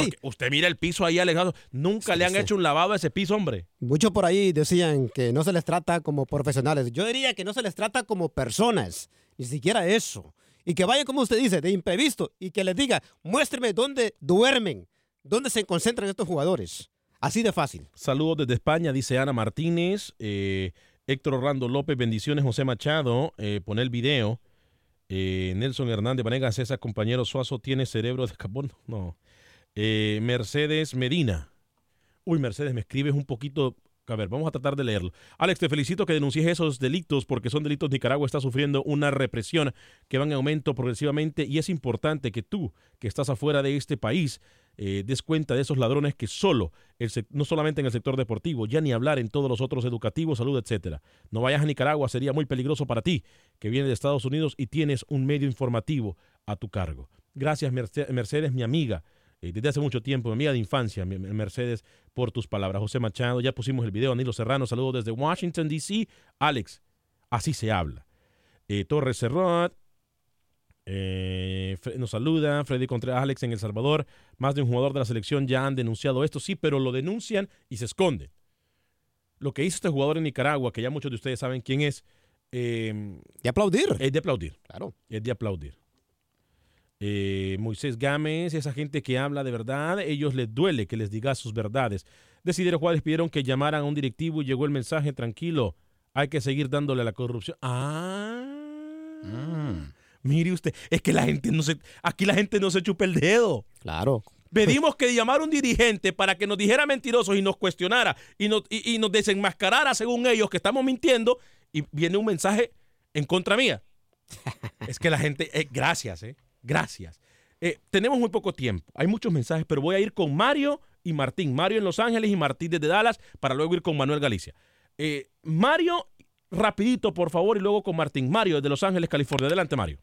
C: Sí. usted mira el piso ahí alejado. Nunca le han hecho un lavado a ese piso, hombre.
D: Muchos por ahí decían que no se les trata como profesionales. Yo diría que no se les trata como personas. Ni siquiera eso. Y que vayan, como usted dice, de imprevisto. Y que les diga, muéstreme dónde duermen, dónde se concentran estos jugadores. Así de fácil.
C: Saludos desde España, dice Ana Martínez. Eh, Héctor Orlando López, bendiciones, José Machado. Eh, pone el video. Eh, Nelson Hernández Vanegas, César, compañero Suazo, ¿tiene cerebro de carbón? No. Eh, Mercedes Medina. Uy, Mercedes, me escribes un poquito. A ver, vamos a tratar de leerlo. Alex, te felicito que denuncies esos delitos porque son delitos. Nicaragua está sufriendo una represión que va en aumento progresivamente y es importante que tú, que estás afuera de este país, eh, des cuenta de esos ladrones que solo, el, no solamente en el sector deportivo, ya ni hablar en todos los otros educativos, salud, etcétera. No vayas a Nicaragua, sería muy peligroso para ti, que vienes de Estados Unidos y tienes un medio informativo a tu cargo. Gracias, Mercedes, mi amiga. Eh, desde hace mucho tiempo, mi amiga de infancia, Mercedes, por tus palabras. José Machado, ya pusimos el video. Anilo Serrano, saludos desde Washington, D.C. Alex, así se habla. Eh, Torres Serrat, eh, nos saluda. Freddy Contreras, Alex en El Salvador. Más de un jugador de la selección ya han denunciado esto, sí, pero lo denuncian y se esconden. Lo que hizo este jugador en Nicaragua, que ya muchos de ustedes saben quién es.
D: de aplaudir.
C: Es de aplaudir.
D: Claro.
C: Es de aplaudir. Eh, Moisés Gámez, esa gente que habla de verdad, ellos les duele que les diga sus verdades. Decidieron Juárez pidieron que llamaran a un directivo y llegó el mensaje, tranquilo, hay que seguir dándole a la corrupción. Ah, mm. mire usted, es que la gente no se, aquí la gente no se chupa el dedo.
D: Claro.
C: Pedimos que llamara a un dirigente para que nos dijera mentirosos y nos cuestionara y nos, y, nos desenmascarara según ellos que estamos mintiendo y viene un mensaje en contra mía. es que la gente, eh, gracias, eh. Gracias. Eh, tenemos muy poco tiempo. Hay muchos mensajes, pero voy a ir con Mario y Martín. Mario en Los Ángeles y Martín desde Dallas para luego ir con Manuel Galicia. Eh, Mario, rapidito, por favor, y luego con Martín. Mario desde Los Ángeles, California. Adelante, Mario.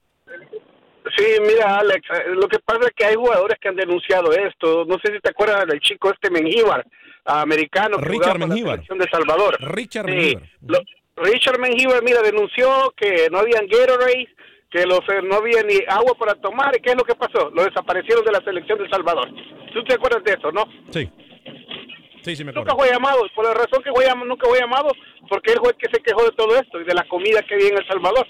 K: Sí, mira, Alex, eh, lo que pasa es que hay jugadores que han denunciado esto. No sé si te acuerdas del chico este Mengíbar, americano, que
C: Richard
K: Mengíbar. de Salvador.
C: Richard Mengíbar.
K: Richard Mengíbar, mira, denunció que no habían Gatorade que los, eh, no había ni agua para tomar. ¿Y qué es lo que pasó? Lo desaparecieron de la selección de El Salvador. ¿Tú te acuerdas de eso, no?
C: Sí. Sí, sí, me
N: Nunca fue llamado, por la razón que fue llamado, nunca fue llamado, porque él fue el que se quejó de todo esto y de la comida que había en El Salvador.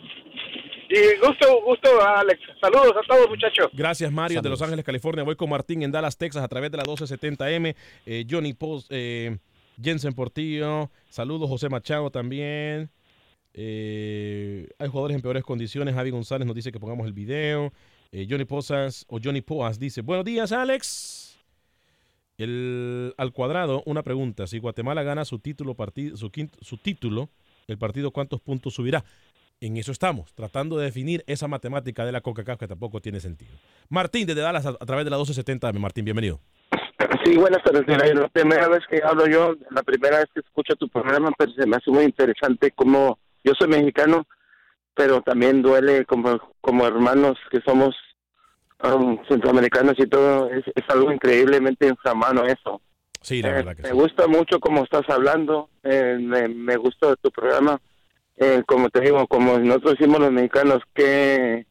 N: Y gusto, gusto, Alex. Saludos a todos, muchachos.
C: Gracias, Mario, de Los Ángeles, California. Voy con Martín en Dallas, Texas, a través de la 1270M. Eh, Johnny Post, eh, Jensen Portillo. Saludos, José Machado también. Eh, hay jugadores en peores condiciones. Javi González nos dice que pongamos el video. Eh, Johnny Posas o Johnny Poas dice: Buenos días, Alex. El, al cuadrado, una pregunta. Si Guatemala gana su título, su, quinto, su título, el partido, ¿cuántos puntos subirá? En eso estamos, tratando de definir esa matemática de la CONCACAF que tampoco tiene sentido. Martín, desde Dallas, a, a través de la 1270. Martín, bienvenido.
O: Sí, buenas tardes. La primera vez que hablo yo, la primera vez que escucho tu programa, pero se me hace muy interesante como yo soy mexicano, pero también duele como, como hermanos que somos um, centroamericanos y todo. Es, es algo increíblemente inframano eso.
C: Sí, la
O: Eh,
C: verdad que
O: me
C: sí.
O: gusta mucho cómo estás hablando, eh, me, me gusta tu programa. Eh, como te digo, como nosotros decimos los mexicanos, qué,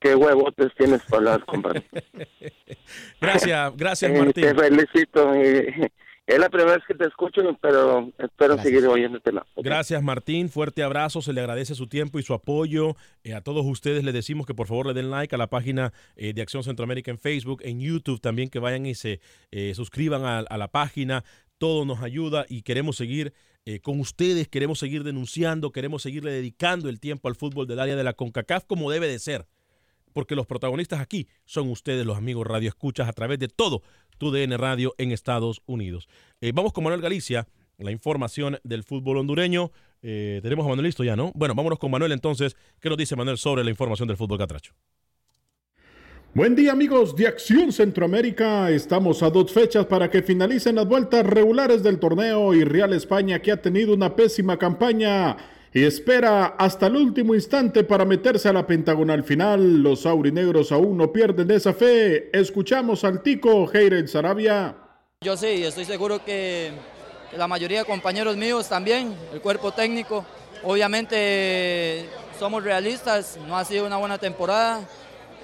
O: qué huevotes tienes para hablar, compadre.
C: Gracias, gracias,
O: Eh,
C: Martín.
O: Te felicito. eh, es la primera vez que te escucho, pero espero seguir oyéndote más.
C: Gracias, Martín. Fuerte abrazo. Se le agradece su tiempo y su apoyo. Eh, a todos ustedes les decimos que por favor le den like a la página eh, de Acción Centroamérica en Facebook, en YouTube también, que vayan y se eh, suscriban a, a la página. Todo nos ayuda y queremos seguir eh, con ustedes, queremos seguir denunciando, queremos seguirle dedicando el tiempo al fútbol del área de la CONCACAF como debe de ser. Porque los protagonistas aquí son ustedes, los amigos Radio Escuchas, a través de todo tu DN Radio en Estados Unidos. Eh, vamos con Manuel Galicia, la información del fútbol hondureño. Eh, tenemos a Manuel listo ya, ¿no? Bueno, vámonos con Manuel entonces. ¿Qué nos dice Manuel sobre la información del fútbol catracho?
P: Buen día amigos de Acción Centroamérica. Estamos a dos fechas para que finalicen las vueltas regulares del torneo y Real España que ha tenido una pésima campaña y espera hasta el último instante para meterse a la pentagonal final. Los aurinegros aún no pierden esa fe. Escuchamos al tico Heiren Sarabia.
Q: Yo sí, estoy seguro que la mayoría de compañeros míos también, el cuerpo técnico. Obviamente somos realistas, no ha sido una buena temporada,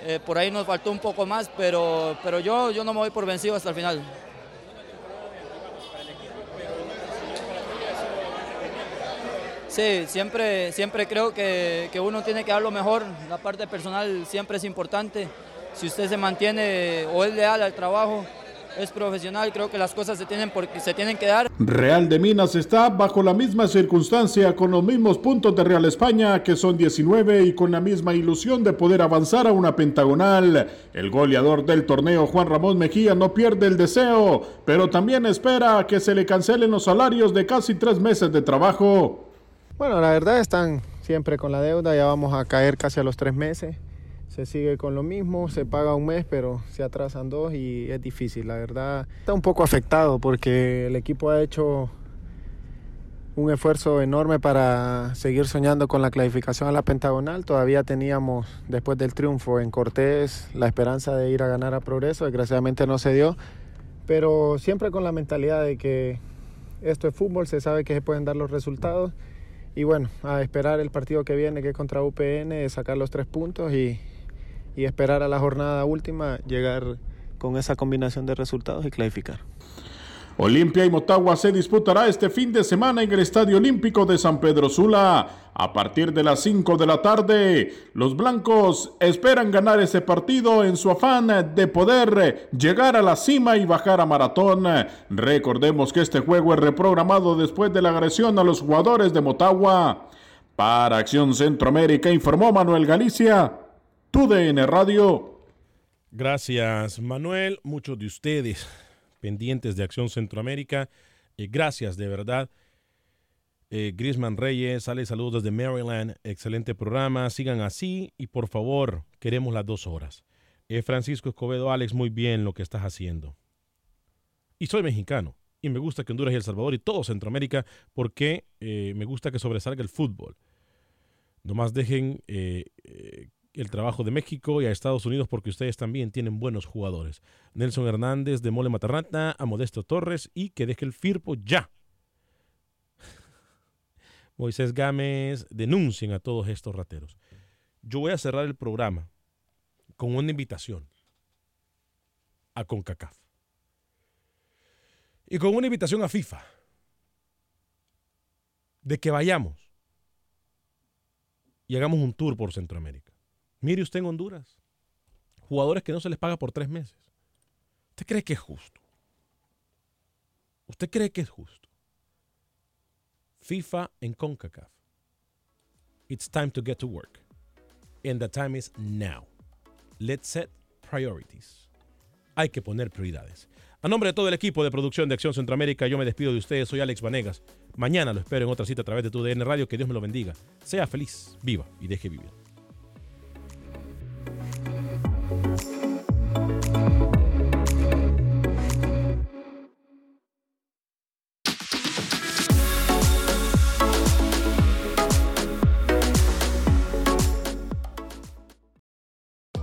Q: eh, por ahí nos faltó un poco más, pero, pero yo, yo no me voy por vencido hasta el final. Sí, siempre, siempre creo que, que uno tiene que dar lo mejor, la parte personal siempre es importante. Si usted se mantiene o es leal al trabajo, es profesional, creo que las cosas se tienen, por- se tienen que dar.
P: Real de Minas está bajo la misma circunstancia, con los mismos puntos de Real España, que son 19, y con la misma ilusión de poder avanzar a una pentagonal. El goleador del torneo, Juan Ramón Mejía, no pierde el deseo, pero también espera que se le cancelen los salarios de casi tres meses de trabajo.
R: Bueno, la verdad están siempre con la deuda, ya vamos a caer casi a los tres meses. Se sigue con lo mismo, se paga un mes, pero se atrasan dos y es difícil. La verdad está un poco afectado porque el equipo ha hecho un esfuerzo enorme para seguir soñando con la clasificación a la pentagonal. Todavía teníamos, después del triunfo en Cortés, la esperanza de ir a ganar a Progreso. Desgraciadamente no se dio, pero siempre con la mentalidad de que esto es fútbol, se sabe que se pueden dar los resultados. Y bueno, a esperar el partido que viene, que es contra UPN, sacar los tres puntos y, esperar a la jornada última llegar con esa combinación de resultados y clasificar.
P: Olimpia y Motagua se disputará este fin de semana en el Estadio Olímpico de San Pedro Sula. A partir de las 5 de la tarde, los blancos esperan ganar ese partido en su afán de poder llegar a la cima y bajar a maratón. Recordemos que este juego es reprogramado después de la agresión a los jugadores de Motagua. Para Acción Centroamérica informó Manuel Galicia, TUDN Radio.
C: Gracias, Manuel. Muchos de ustedes pendientes de Acción Centroamérica. Eh, gracias, de verdad. Eh, Grisman Reyes, sale saludos desde Maryland. Excelente programa. Sigan así y por favor, queremos las dos horas. Eh, Francisco Escobedo, Alex, muy bien lo que estás haciendo. Y soy mexicano. Y me gusta que Honduras y El Salvador y todo Centroamérica, porque eh, me gusta que sobresalga el fútbol. Nomás dejen el trabajo de México y a Estados Unidos porque ustedes también tienen buenos jugadores. Nelson Hernández de Mole Matarrata, a Modesto Torres y que deje el Firpo ya. Moisés Gámez, denuncien a todos estos rateros. Yo voy a cerrar el programa con una invitación a CONCACAF. Y con una invitación a FIFA de que vayamos y hagamos un tour por Centroamérica. Mire usted en Honduras, jugadores que no se les paga por tres meses. ¿Usted cree que es justo? ¿Usted cree que es justo? FIFA en CONCACAF. It's time to get to work. And the time is now. Let's set priorities. Hay que poner prioridades. A nombre de todo el equipo de producción de Acción Centroamérica, yo me despido de ustedes. Soy Alex Vanegas. Mañana lo espero en otra cita a través de tu DN Radio. Que Dios me lo bendiga. Sea feliz, viva y deje vivir.